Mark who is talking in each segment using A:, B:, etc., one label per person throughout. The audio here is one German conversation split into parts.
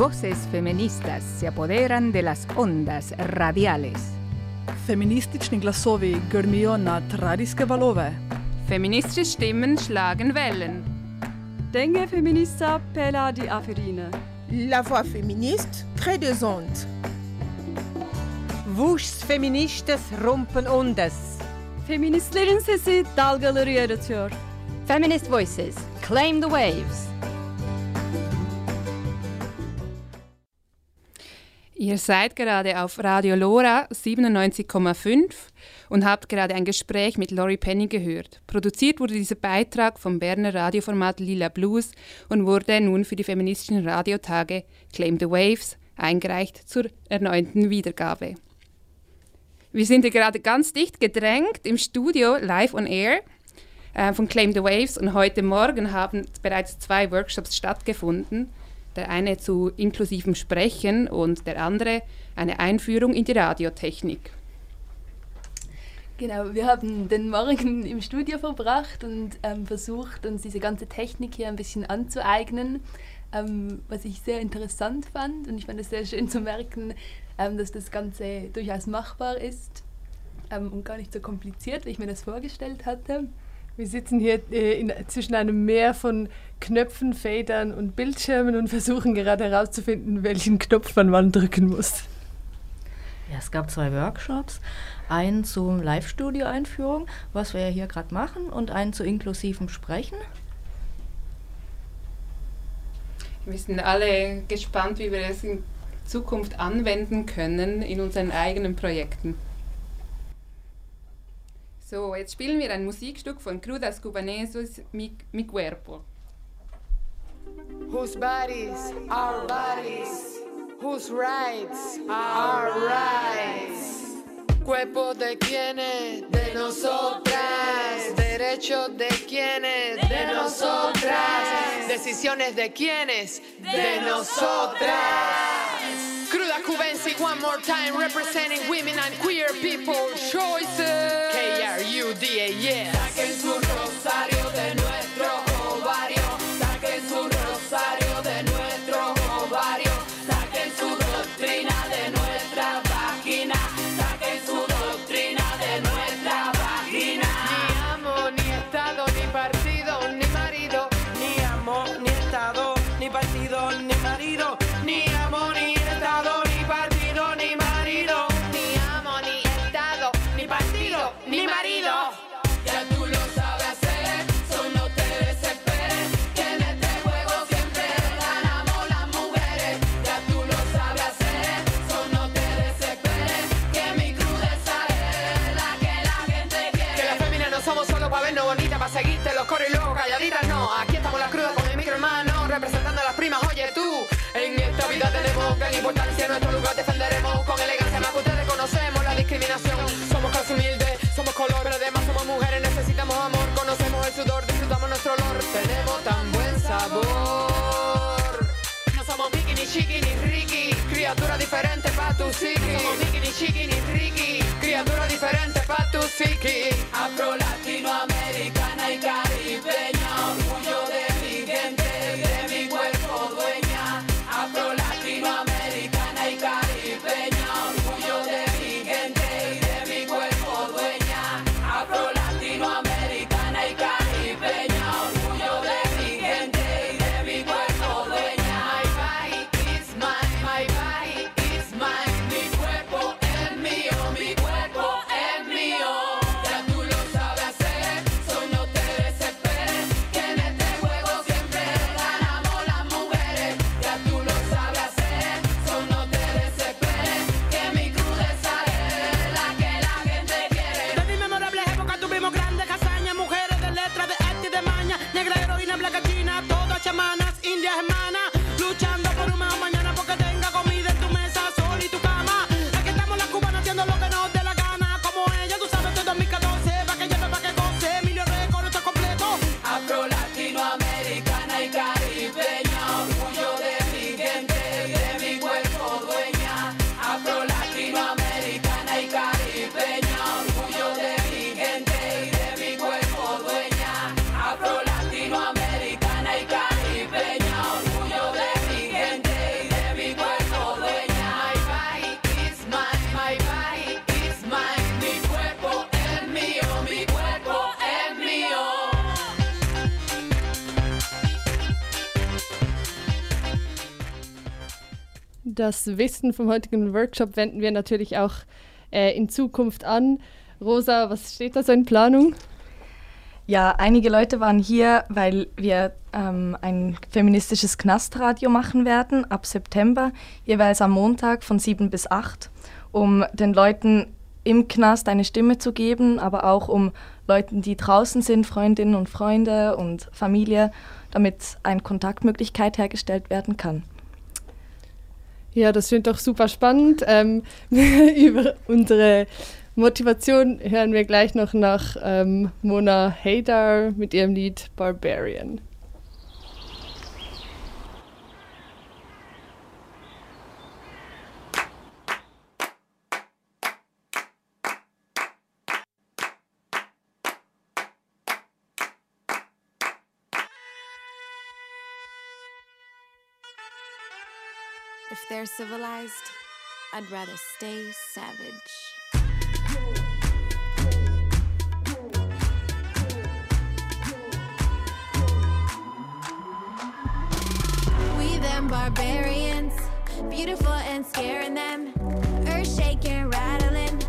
A: Voces feministas se apoderan de las ondas radiales.
B: Feministični glasovi grmijo nad radijske valove.
C: Feministische Stimmen schlagen Wellen.
D: Dengue feminista pela die aferine.
E: La voix féministe crée des ondes.
F: Vuş feministes rumpen ondas.
D: Feministlerin sesi dalgaları yaratıyor.
G: Feminist Voices, claim the waves.
C: Ihr seid gerade auf Radio Lora 97,5 und habt gerade ein Gespräch mit Laurie Penny gehört. Produziert wurde dieser Beitrag vom Berner Radioformat Lila Blues und wurde nun für die feministischen Radiotage Claim the Waves eingereicht zur erneuten Wiedergabe. Wir sind hier gerade ganz dicht gedrängt im Studio live on air äh, von Claim the Waves und heute Morgen haben bereits zwei Workshops stattgefunden. Der eine zu inklusivem Sprechen und der andere eine Einführung in die Radiotechnik.
H: Genau, wir haben den Morgen im Studio verbracht und ähm, versucht, uns diese ganze Technik hier ein bisschen anzueignen, ähm, was ich sehr interessant fand. Und ich fand es sehr schön zu merken, ähm, dass das Ganze durchaus machbar ist ähm, und gar nicht so kompliziert, wie ich mir das vorgestellt hatte.
I: Wir sitzen hier äh, in, zwischen einem Meer von Knöpfen, Federn und Bildschirmen und versuchen gerade herauszufinden, welchen Knopf man wann drücken muss.
J: Ja, es gab zwei Workshops. Einen zum Live-Studio-Einführung, was wir ja hier gerade machen, und einen zu inklusivem Sprechen.
C: Wir sind alle gespannt, wie wir es in Zukunft anwenden können in unseren eigenen Projekten. So, jetzt spielen wir ein Musikstück von Crudas Cubanesos, Mi, Mi Cuerpo.
K: Whose bodies are bodies, whose rights are rights. Cuerpo de quienes, de nosotras. Derechos de quienes, de nosotras. Decisiones de quienes, de nosotras. Cruda Cubensi, one more time, representing women and queer people choices. K-R-U-D-A, yes. Saquen su rosario de nuestro nuestro lugar defenderemos con elegancia más que ustedes conocemos la discriminación. Somos casi humildes, somos color, pero además somos mujeres, necesitamos amor, conocemos el sudor, disfrutamos nuestro olor, tenemos tan buen sabor. No somos Mickey, ni Chiqui, ni Ricky, criatura diferente pa' tu psiqui. No somos Mickey, ni Chiqui, ni Ricky, criatura diferente pa' tu psiqui. Afro, latinoamericana
I: das Wissen vom heutigen Workshop wenden wir natürlich auch äh, in Zukunft an. Rosa, was steht da so in Planung?
L: Ja, einige Leute waren hier, weil wir ähm, ein feministisches Knastradio machen werden ab September, jeweils am Montag von 7 bis 8, um den Leuten im Knast eine Stimme zu geben, aber auch um Leuten, die draußen sind, Freundinnen und Freunde und Familie, damit eine Kontaktmöglichkeit hergestellt werden kann.
I: Ja, das klingt doch super spannend. Ähm, über unsere Motivation hören wir gleich noch nach ähm, Mona Haydar mit ihrem Lied Barbarian.
M: They're civilized, I'd rather stay savage. We them barbarians, beautiful and scaring them. Earth shaking, rattling,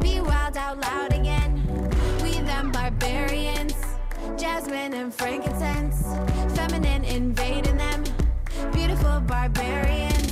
M: be wild out loud again. We them barbarians, jasmine and frankincense, feminine invading them. Beautiful barbarians,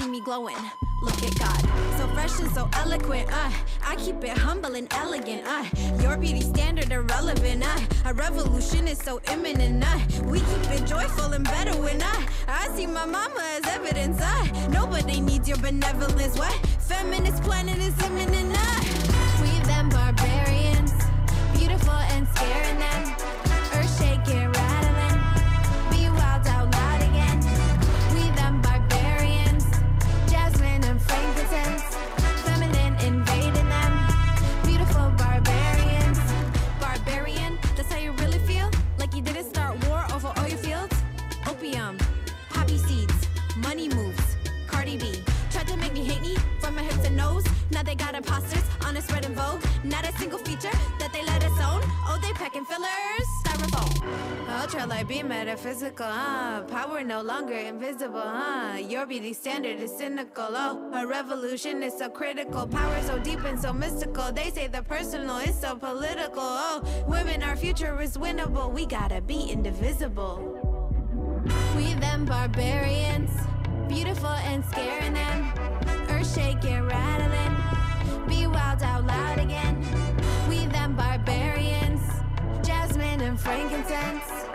M: See me glowing. Look at God. So fresh and so eloquent. Uh, I keep it humble and elegant. Uh, your beauty standard irrelevant. Uh, a revolution is so imminent. Uh, we keep it joyful and better when I I see my mama as evidence. Uh, nobody needs your benevolence. What feminist planet is imminent. Uh, we them barbarians, beautiful and scaring them. They got imposters on a spread in vogue. Not a single feature that they let us own. Oh, they packing fillers, styrofoam. Ultra light be metaphysical, huh? Power no longer invisible, huh? Your beauty standard is cynical, oh. A revolution is so critical, power so deep and so mystical. They say the personal is so political, oh. Women, our future is winnable. We gotta be indivisible. We them barbarians, beautiful and scaring them. Frankincense,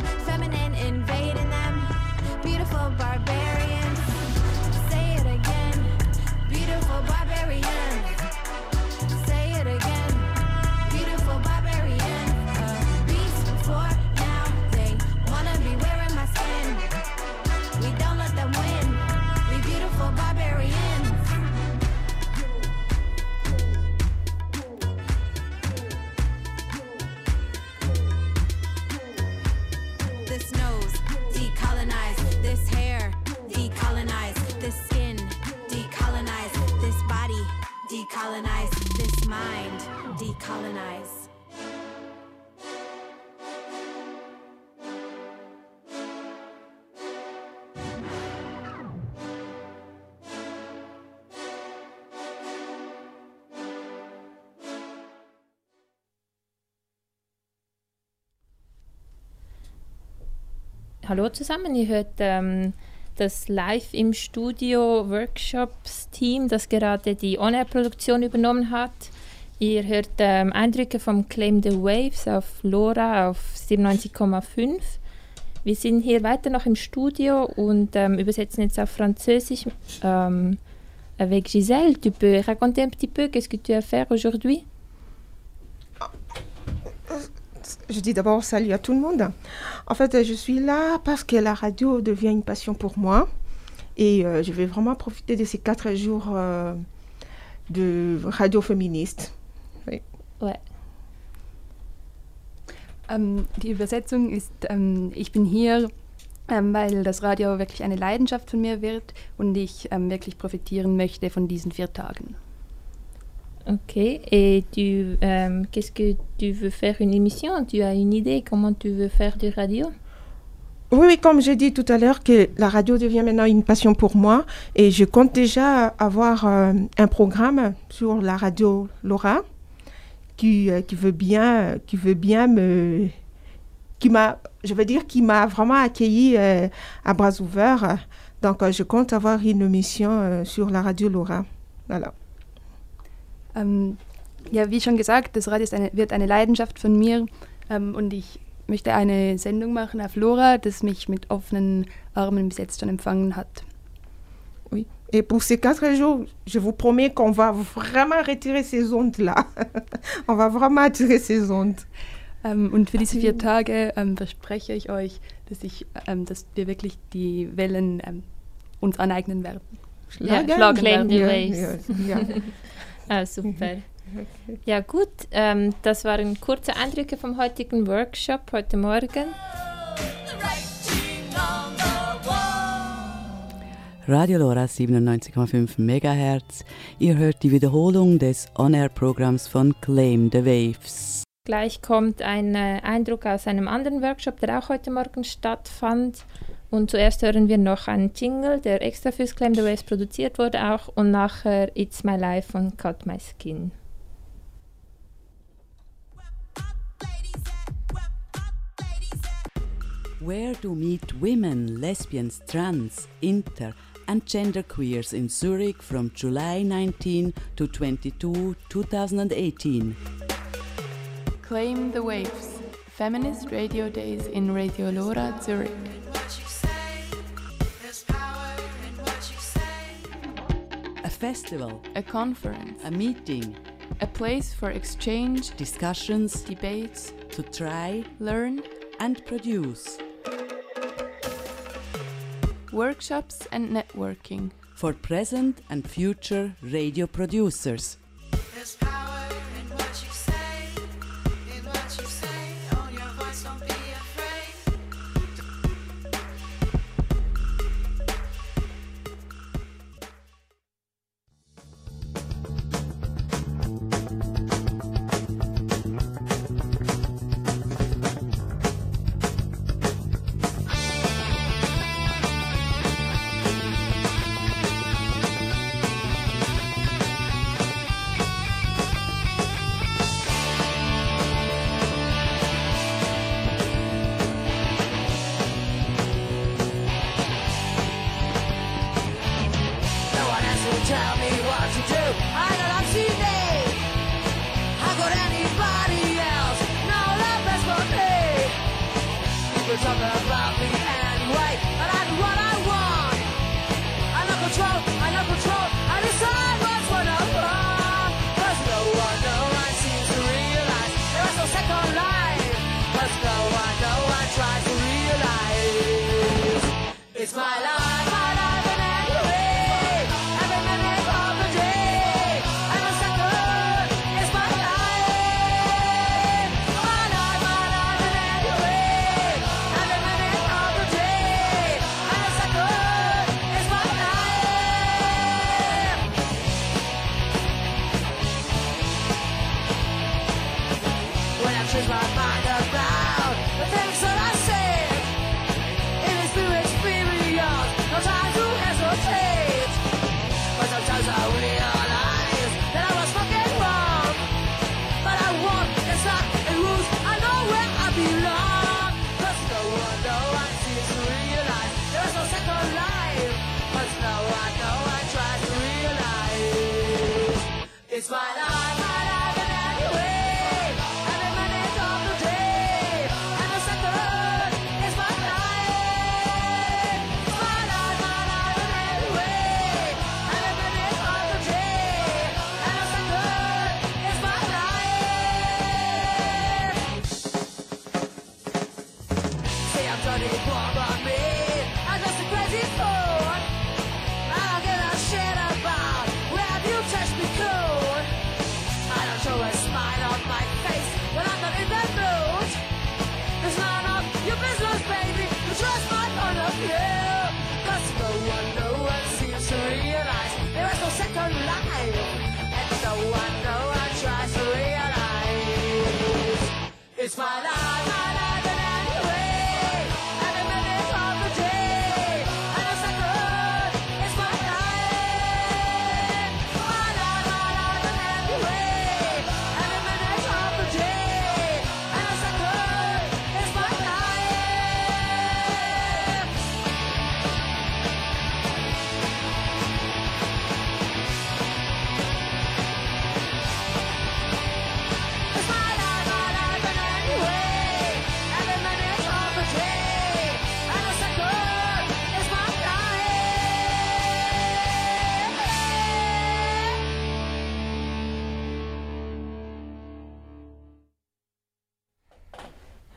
M: decolonize.
N: Hallo zusammen, ihr hört ähm, das Live im Studio Workshops Team, das gerade die On-Air-Produktion übernommen hat. Ihr hört ähm, Eindrücke vom Claim the Waves auf LoRa auf 97,5. Wir sind hier weiter noch im Studio und ähm, übersetzen jetzt auf Französisch. Ähm, avec Gisèle, tu peux raconter un petit peu qu'est-ce que tu as fait aujourd'hui?
E: Je dis d'abord salut à tout le monde. En fait, je suis là parce que la radio devient une passion pour moi. Et euh, je vais vraiment profiter de ces quatre jours euh, de radio féministe.
N: Ouais.
H: Ähm, die Übersetzung ist, ähm, ich bin hier, ähm, weil das Radio wirklich eine Leidenschaft von mir wird und ich ähm, wirklich profitieren möchte von diesen vier Tagen.
N: Ok. Et tu, euh, qu'est-ce que tu veux faire une émission Tu as une idée comment tu veux faire du radio
E: Oui, oui, comme j'ai dit tout à l'heure, que la radio devient maintenant une passion pour moi et je compte déjà avoir euh, un programme sur la radio Laura qui, euh, qui veut bien, qui veut bien me, qui m'a, je veux dire, qui m'a vraiment accueilli euh, à bras ouverts. Donc, euh, je compte avoir une émission euh, sur la radio Laura. Voilà.
H: Ähm, ja, wie schon gesagt, das Radio ist eine, wird eine Leidenschaft von mir ähm, und ich möchte eine Sendung machen auf Lora, das mich mit offenen Armen bis jetzt schon empfangen hat.
E: Oui. Et pour ces quatre jours, je vous promets qu'on va vraiment retirer ces ondes-là. On va vraiment attirer ces ondes.
H: Ähm, und für diese vier Tage ähm, verspreche ich euch, dass, ich, ähm, dass wir wirklich die Wellen ähm, uns aneignen werden.
N: Ja,
H: schlagen
N: claim the
H: werden.
N: waves.
E: Ja, ja.
N: ah, super. Ja gut, ähm, das waren kurze Eindrücke vom heutigen Workshop heute Morgen.
O: Radio Lora 97,5 MHz. Ihr hört die Wiederholung des On-Air-Programms von Claim the Waves.
N: Gleich kommt ein äh, Eindruck aus einem anderen Workshop, der auch heute Morgen stattfand. Und zuerst hören wir noch einen Jingle, der extra fürs Claim the Waves produziert wurde auch. Und nachher It's My Life von Cut My Skin.
O: Where to meet women, lesbians, trans, inter, and genderqueers in Zurich from July 19 to 22, 2018.
P: Claim the Waves. Feminist Radio Days in Radio Lora, Zurich.
O: A festival,
P: A conference,
O: a meeting,
P: a place for exchange,
O: discussions.
P: Debates,
O: to try.
P: Learn,
O: and produce
P: workshops, and networking.
O: for present and future radio producers.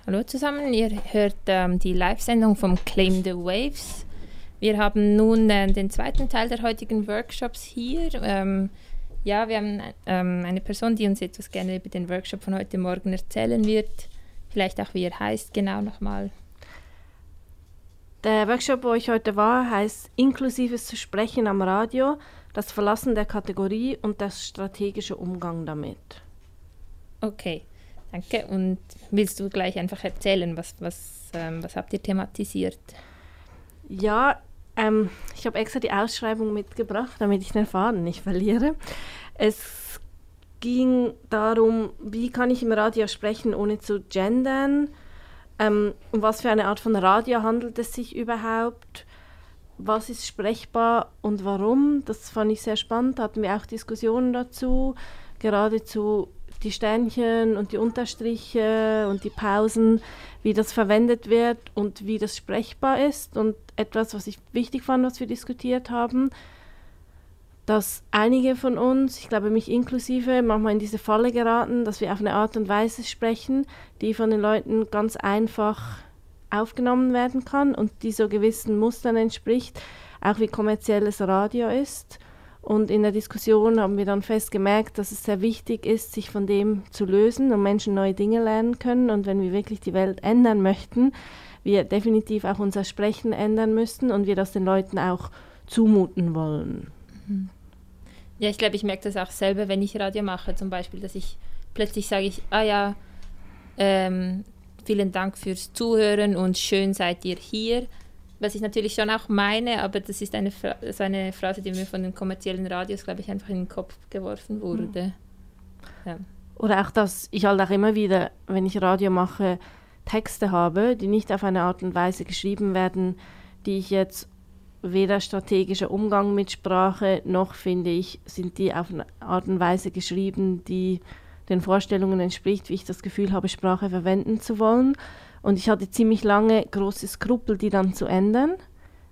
N: Hallo zusammen, ihr hört ähm, die Live-Sendung vom Claim the Waves. Wir haben nun äh, den zweiten Teil der heutigen Workshops hier. Ähm, ja, wir haben ähm, eine Person, die uns etwas gerne über den Workshop von heute Morgen erzählen wird. Vielleicht auch, wie er heißt, genau nochmal.
Q: Der Workshop, wo ich heute war, heißt Inklusives zu sprechen am Radio, das Verlassen der Kategorie und der strategische Umgang damit.
N: Okay, danke. Und willst du gleich einfach erzählen, was, was, ähm, was habt ihr thematisiert?
Q: Ja, ähm, ich habe extra die Ausschreibung mitgebracht, damit ich den Faden nicht verliere. Es ging darum, wie kann ich im Radio sprechen, ohne zu gendern? Ähm, um was für eine Art von Radio handelt es sich überhaupt? Was ist sprechbar und warum? Das fand ich sehr spannend. Da hatten wir auch Diskussionen dazu, gerade zu die Sternchen und die Unterstriche und die Pausen, wie das verwendet wird und wie das sprechbar ist. Und etwas, was ich wichtig fand, was wir diskutiert haben, dass einige von uns, ich glaube mich inklusive, manchmal in diese Falle geraten, dass wir auf eine Art und Weise sprechen, die von den Leuten ganz einfach aufgenommen werden kann und die so gewissen Mustern entspricht, auch wie kommerzielles Radio ist. Und in der Diskussion haben wir dann festgemerkt, dass es sehr wichtig ist, sich von dem zu lösen und Menschen neue Dinge lernen können. Und wenn wir wirklich die Welt ändern möchten, wir definitiv auch unser Sprechen ändern müssen und wir das den Leuten auch zumuten wollen.
N: Ja, ich glaube, ich merke das auch selber, wenn ich Radio mache, zum Beispiel, dass ich plötzlich sage ich, ah ja, ähm, vielen Dank fürs Zuhören und schön seid ihr hier. Was ich natürlich schon auch meine, aber das ist eine, Fra so eine Phrase, die mir von den kommerziellen Radios, glaube ich, einfach in den Kopf geworfen wurde. Ja.
Q: Oder auch, dass ich halt auch immer wieder, wenn ich Radio mache, Texte habe, die nicht auf eine Art und Weise geschrieben werden, die ich jetzt weder strategischer Umgang mit Sprache, noch finde ich, sind die auf eine Art und Weise geschrieben, die den Vorstellungen entspricht, wie ich das Gefühl habe, Sprache verwenden zu wollen. Und ich hatte ziemlich lange große Skrupel, die dann zu ändern,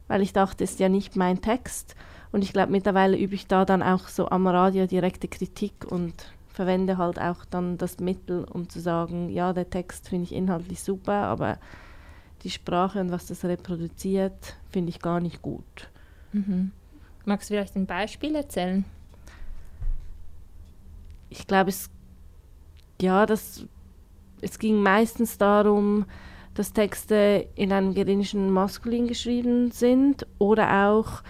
Q: weil ich dachte, es ist ja nicht mein Text. Und ich glaube, mittlerweile übe ich da dann auch so am Radio direkte Kritik und verwende halt auch dann das Mittel, um zu sagen, ja, der Text finde ich inhaltlich super, aber die Sprache und was das reproduziert, finde ich gar nicht gut.
N: Mhm. Magst du vielleicht ein Beispiel erzählen?
Q: Ich glaube, es, ja, das, es ging meistens darum, dass Texte in einem geringsten Maskulin geschrieben sind oder auch,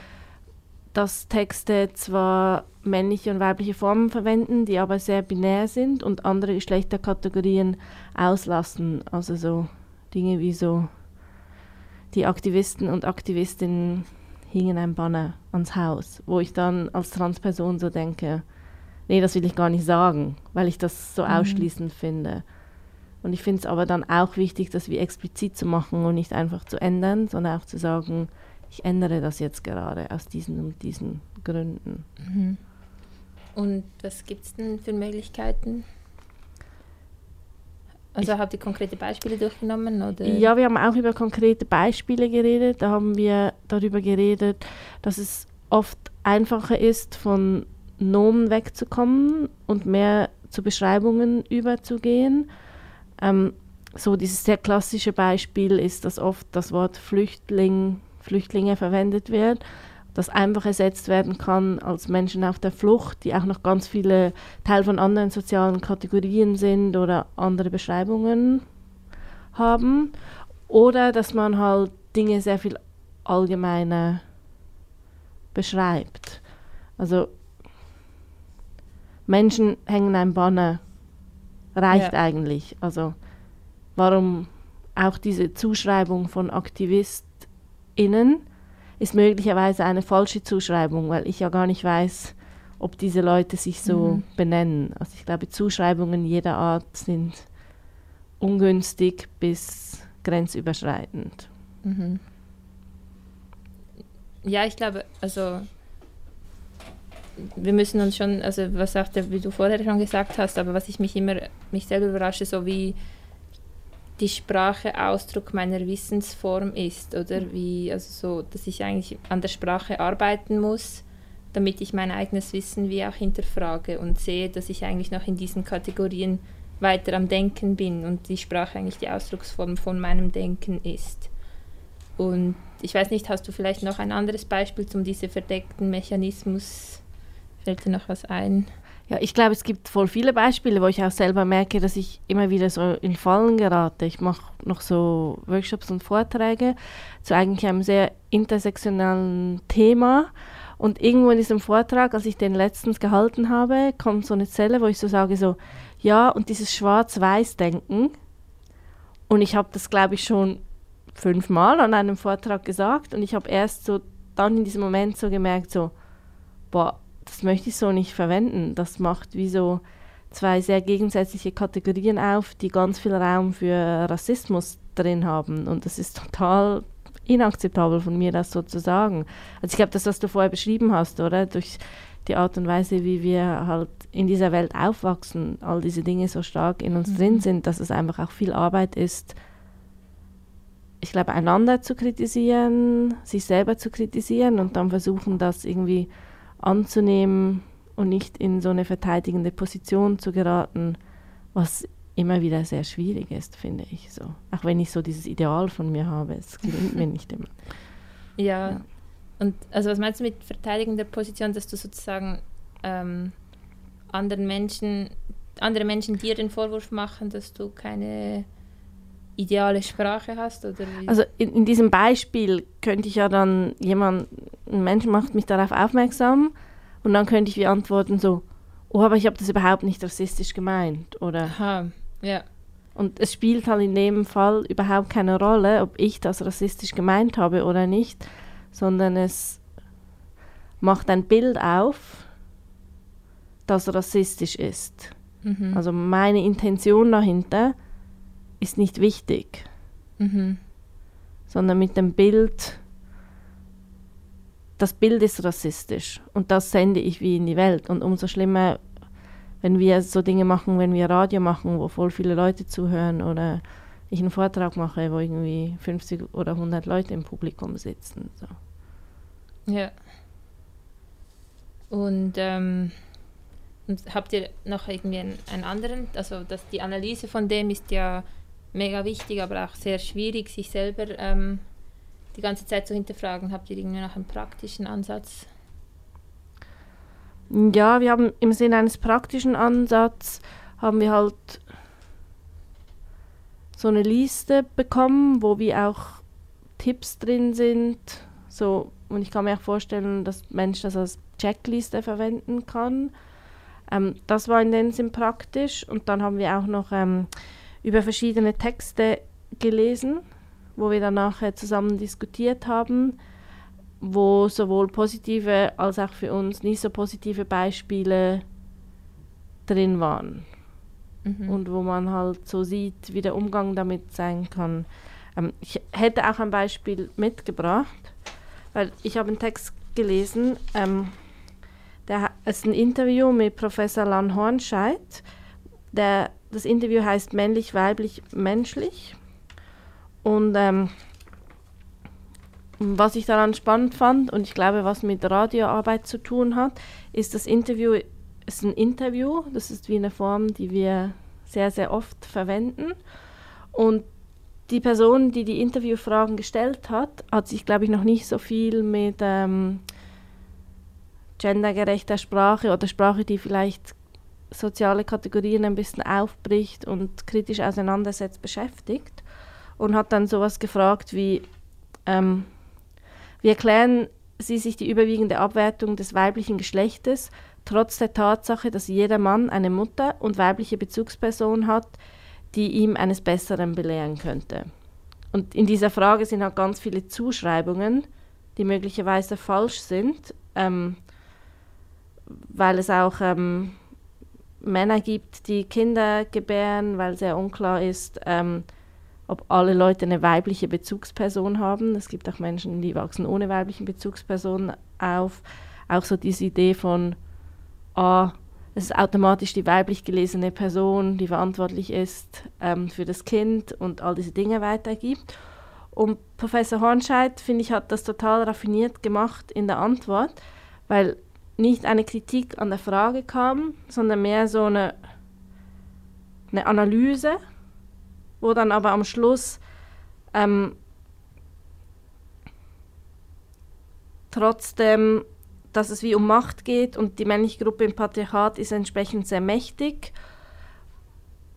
Q: dass Texte zwar männliche und weibliche Formen verwenden, die aber sehr binär sind und andere Geschlechterkategorien auslassen. Also so Dinge wie so, die Aktivisten und Aktivistinnen hingen ein Banner ans Haus, wo ich dann als Transperson so denke, nee, das will ich gar nicht sagen, weil ich das so
N: Mhm.
Q: ausschließend finde. Und ich finde es aber dann auch wichtig, das wie explizit zu machen und nicht einfach zu ändern, sondern auch zu sagen, ich ändere das jetzt gerade aus diesen und diesen Gründen.
N: Mhm. Und was gibt es denn für Möglichkeiten? Also habt ihr konkrete Beispiele durchgenommen? Oder?
Q: Ja, wir haben auch über konkrete Beispiele geredet. Da haben wir darüber geredet, dass es oft einfacher ist, von Nomen wegzukommen und mehr zu Beschreibungen überzugehen. Ähm, so dieses sehr klassische Beispiel ist, dass oft das Wort Flüchtling, Flüchtlinge verwendet wird. das einfach ersetzt werden kann als Menschen auf der Flucht, die auch noch ganz viele Teil von anderen sozialen Kategorien sind oder andere Beschreibungen haben. Oder dass man halt Dinge sehr viel allgemeiner beschreibt. Also Menschen hängen ein Banner, reicht
N: Ja.
Q: eigentlich. Also warum auch diese Zuschreibung von AktivistInnen ist möglicherweise eine falsche Zuschreibung, weil ich ja gar nicht weiß, ob diese Leute sich so
N: Mhm.
Q: benennen. Also ich glaube, Zuschreibungen jeder Art sind ungünstig bis grenzüberschreitend.
N: Mhm. Ja, ich glaube, also wir müssen uns schon, also was auch der, wie du vorher schon gesagt hast, aber was ich mich immer, mich selber überrasche, so wie die Sprache Ausdruck meiner Wissensform ist, oder wie, also so, dass ich eigentlich an der Sprache arbeiten muss, damit ich mein eigenes Wissen wie auch hinterfrage und sehe, dass ich eigentlich noch in diesen Kategorien weiter am Denken bin und die Sprache eigentlich die Ausdrucksform von meinem Denken ist. Und ich weiß nicht, hast du vielleicht noch ein anderes Beispiel zum diese verdeckten Mechanismus? Fällt dir noch was ein?
Q: Ja, ich glaube, es gibt voll viele Beispiele, wo ich auch selber merke, dass ich immer wieder so in Fallen gerate. Ich mache noch so Workshops und Vorträge zu eigentlich einem sehr intersektionalen Thema. Und irgendwo in diesem Vortrag, als ich den letztens gehalten habe, kommt so eine Zelle, wo ich so sage, so, ja, und dieses Schwarz-Weiß-Denken. Und ich habe das, glaube ich, schon fünfmal an einem Vortrag gesagt. Und ich habe erst so dann in diesem Moment so gemerkt, so, boah, das möchte ich so nicht verwenden. Das macht wie so zwei sehr gegensätzliche Kategorien auf, die ganz viel Raum für Rassismus drin haben. Und das ist total inakzeptabel von mir, das so zu sagen. Also ich glaube, das, was du vorher beschrieben hast, oder? Durch die Art und Weise, wie wir halt in dieser Welt aufwachsen, all diese Dinge so stark in uns
N: Mhm.
Q: drin sind, dass es einfach auch viel Arbeit ist, ich glaube, einander zu kritisieren, sich selber zu kritisieren und dann versuchen, das irgendwie anzunehmen und nicht in so eine verteidigende Position zu geraten, was immer wieder sehr schwierig ist, finde ich so. Auch wenn ich so dieses Ideal von mir habe, es gelingt mir nicht immer.
N: Ja. Und also was meinst du mit verteidigender Position, dass du sozusagen ähm, anderen Menschen, andere Menschen dir den Vorwurf machen, dass du keine ideale Sprache hast? Oder wie?
Q: Also in, in diesem Beispiel könnte ich ja dann jemand, ein Mensch macht mich darauf aufmerksam und dann könnte ich wie antworten so, oh, aber ich habe das überhaupt nicht rassistisch gemeint, oder?
N: Aha, ja.
Q: Und es spielt halt in dem Fall überhaupt keine Rolle, ob ich das rassistisch gemeint habe oder nicht, sondern es macht ein Bild auf, das rassistisch ist.
N: Mhm.
Q: Also meine Intention dahinter ist nicht wichtig,
N: Mhm.
Q: sondern mit dem Bild, das Bild ist rassistisch und das sende ich wie in die Welt. Und umso schlimmer, wenn wir so Dinge machen, wenn wir Radio machen, wo voll viele Leute zuhören oder ich einen Vortrag mache, wo irgendwie 50 oder 100 Leute im Publikum sitzen. So.
N: Ja. Und, ähm, habt ihr noch irgendwie einen, einen anderen, also dass die Analyse von dem ist ja mega wichtig, aber auch sehr schwierig, sich selber ähm, die ganze Zeit zu hinterfragen. Habt ihr irgendwie noch einen praktischen Ansatz?
Q: Ja, wir haben im Sinne eines praktischen Ansatzes haben wir halt so eine Liste bekommen, wo wir auch Tipps drin sind. So, und ich kann mir auch vorstellen, dass Mensch das als Checkliste verwenden kann. Ähm, das war in dem Sinn praktisch. Und dann haben wir auch noch ähm, über verschiedene Texte gelesen, wo wir dann nachher zusammen diskutiert haben wo sowohl positive als auch für uns nicht so positive Beispiele drin waren.
N: Mhm.
Q: Und wo man halt so sieht, wie der Umgang damit sein kann. Ähm, ich hätte auch ein Beispiel mitgebracht, weil ich habe einen Text gelesen, ähm, der ist ein Interview mit Professor Lan Hornscheid. Der, das Interview heißt Männlich, Weiblich, Menschlich. Und ähm, was ich daran spannend fand und ich glaube, was mit Radioarbeit zu tun hat, ist das Interview ist ein Interview. Das ist wie eine Form, die wir sehr, sehr oft verwenden. Und die Person, die die Interviewfragen gestellt hat, hat sich, glaube ich, noch nicht so viel mit ähm, gendergerechter Sprache oder Sprache, die vielleicht soziale Kategorien ein bisschen aufbricht und kritisch auseinandersetzt, beschäftigt. Und hat dann sowas gefragt wie, ähm, wie erklären Sie sich die überwiegende Abwertung des weiblichen Geschlechtes, trotz der Tatsache, dass jeder Mann eine Mutter und weibliche Bezugsperson hat, die ihm eines Besseren belehren könnte. Und in dieser Frage sind halt ganz viele Zuschreibungen, die möglicherweise falsch sind, ähm, weil es auch ähm, Männer gibt, die Kinder gebären, weil sehr unklar ist, ähm, ob alle Leute eine weibliche Bezugsperson haben. Es gibt auch Menschen, die wachsen ohne weiblichen Bezugsperson auf. Auch so diese Idee von, ah, es ist automatisch die weiblich gelesene Person, die verantwortlich ist ähm, für das Kind und all diese Dinge weitergibt. Und Professor Hornscheid, finde ich, hat das total raffiniert gemacht in der Antwort, weil nicht eine Kritik an der Frage kam, sondern mehr so eine, eine Analyse, wo dann aber am Schluss ähm, trotzdem dass es wie um Macht geht und die männliche Gruppe im Patriarchat ist entsprechend sehr mächtig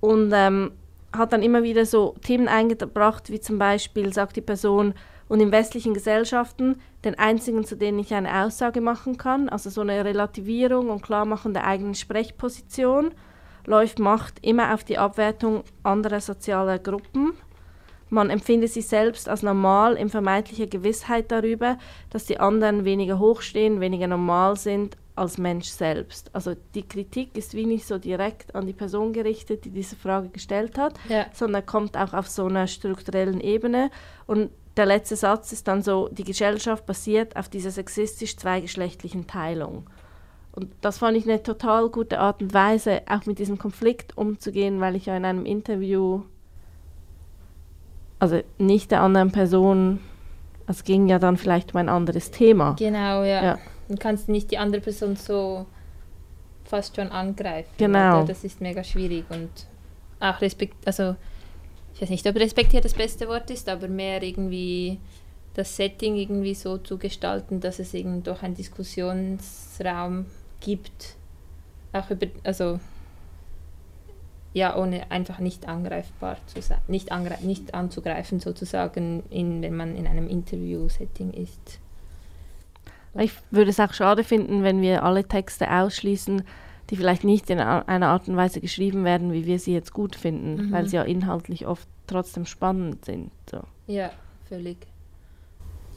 Q: und ähm, hat dann immer wieder so Themen eingebracht, wie zum Beispiel sagt die Person, und in westlichen Gesellschaften den einzigen, zu denen ich eine Aussage machen kann, also so eine Relativierung und Klarmachen der eigenen Sprechposition, läuft Macht immer auf die Abwertung anderer sozialer Gruppen man empfinde sich selbst als normal in vermeintlicher Gewissheit darüber, dass die anderen weniger hochstehen, weniger normal sind als Mensch selbst. Also die Kritik ist wie nicht so direkt an die Person gerichtet, die diese Frage gestellt hat, ja. sondern kommt auch auf so einer strukturellen Ebene. Und der letzte Satz ist dann so, die Gesellschaft basiert auf dieser sexistisch zweigeschlechtlichen Teilung. Und das fand ich eine total gute Art und Weise, auch mit diesem Konflikt umzugehen, weil ich ja in einem Interview also nicht der anderen Person, es ging ja dann vielleicht um ein anderes Thema.
N: Genau, ja. ja. Du kannst nicht die andere Person so fast schon angreifen.
Q: Genau.
N: Oder? Das ist mega schwierig und auch Respekt, also ich weiß nicht, ob respektiert das beste Wort ist, aber mehr irgendwie das Setting irgendwie so zu gestalten, dass es eben doch einen Diskussionsraum gibt. Auch über, also ja, ohne einfach nicht angreifbar zu sein, nicht, nicht anzugreifen sozusagen, in, wenn man in einem Interview-Setting ist.
Q: Ich würde es auch schade finden, wenn wir alle Texte ausschließen, die vielleicht nicht in einer Art und Weise geschrieben werden, wie wir sie jetzt gut finden, mhm. weil sie ja inhaltlich oft trotzdem spannend sind. So.
N: Ja, völlig.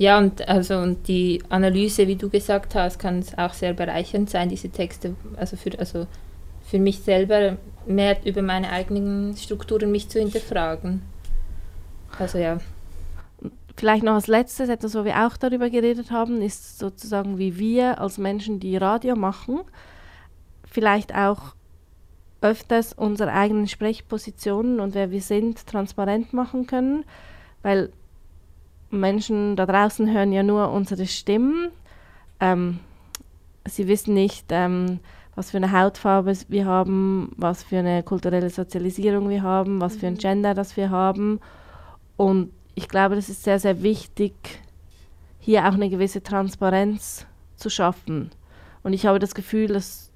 N: Ja, und also und die Analyse, wie du gesagt hast, kann auch sehr bereichernd sein, diese Texte, also für, also für mich selber mehr über meine eigenen Strukturen mich zu hinterfragen. Also ja.
Q: Vielleicht noch als letztes, etwas, wo wir auch darüber geredet haben, ist sozusagen, wie wir als Menschen, die Radio machen, vielleicht auch öfters unsere eigenen Sprechpositionen und wer wir sind transparent machen können, weil Menschen da draußen hören ja nur unsere Stimmen. Ähm, sie wissen nicht, ähm, was für eine Hautfarbe wir haben, was für eine kulturelle Sozialisierung wir haben, was für ein mhm. Gender das wir haben. Und ich glaube, das ist sehr, sehr wichtig, hier auch eine gewisse Transparenz zu schaffen. Und ich habe das Gefühl, dass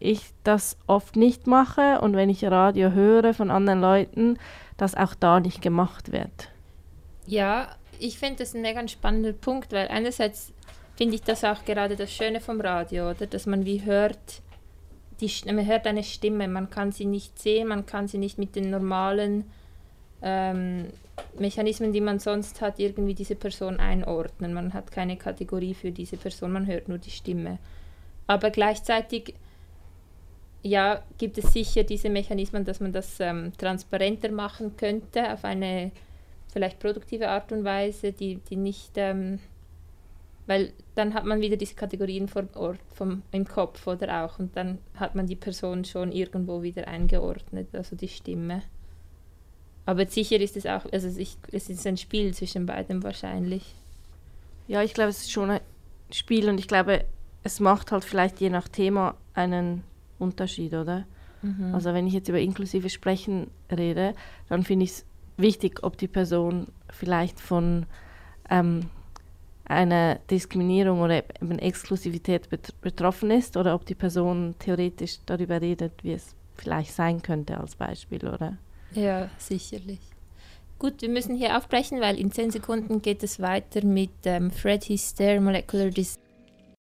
Q: ich das oft nicht mache und wenn ich Radio höre von anderen Leuten, dass auch da nicht gemacht wird.
N: Ja, ich finde das ein mega spannender Punkt, weil einerseits finde ich das auch gerade das Schöne vom Radio, oder? Dass man wie hört, die, man hört eine Stimme, man kann sie nicht sehen, man kann sie nicht mit den normalen ähm, Mechanismen, die man sonst hat, irgendwie diese Person einordnen. Man hat keine Kategorie für diese Person, man hört nur die Stimme. Aber gleichzeitig ja, gibt es sicher diese Mechanismen, dass man das ähm, transparenter machen könnte, auf eine vielleicht produktive Art und Weise, die, die nicht ähm, weil dann hat man wieder diese Kategorien vor Ort vom, im Kopf oder auch und dann hat man die Person schon irgendwo wieder eingeordnet, also die Stimme. Aber sicher ist es auch, also ich, es ist ein Spiel zwischen beiden wahrscheinlich.
Q: Ja, ich glaube, es ist schon ein Spiel und ich glaube, es macht halt vielleicht je nach Thema einen Unterschied, oder? Mhm. Also wenn ich jetzt über inklusive Sprechen rede, dann finde ich es wichtig, ob die Person vielleicht von ähm, einer Diskriminierung oder eben Exklusivität bet betroffen ist oder ob die Person theoretisch darüber redet, wie es vielleicht sein könnte als Beispiel, oder?
N: Ja, sicherlich. Gut, wir müssen hier aufbrechen, weil in zehn Sekunden geht es weiter mit ähm, Fred Hyster Molecular Dis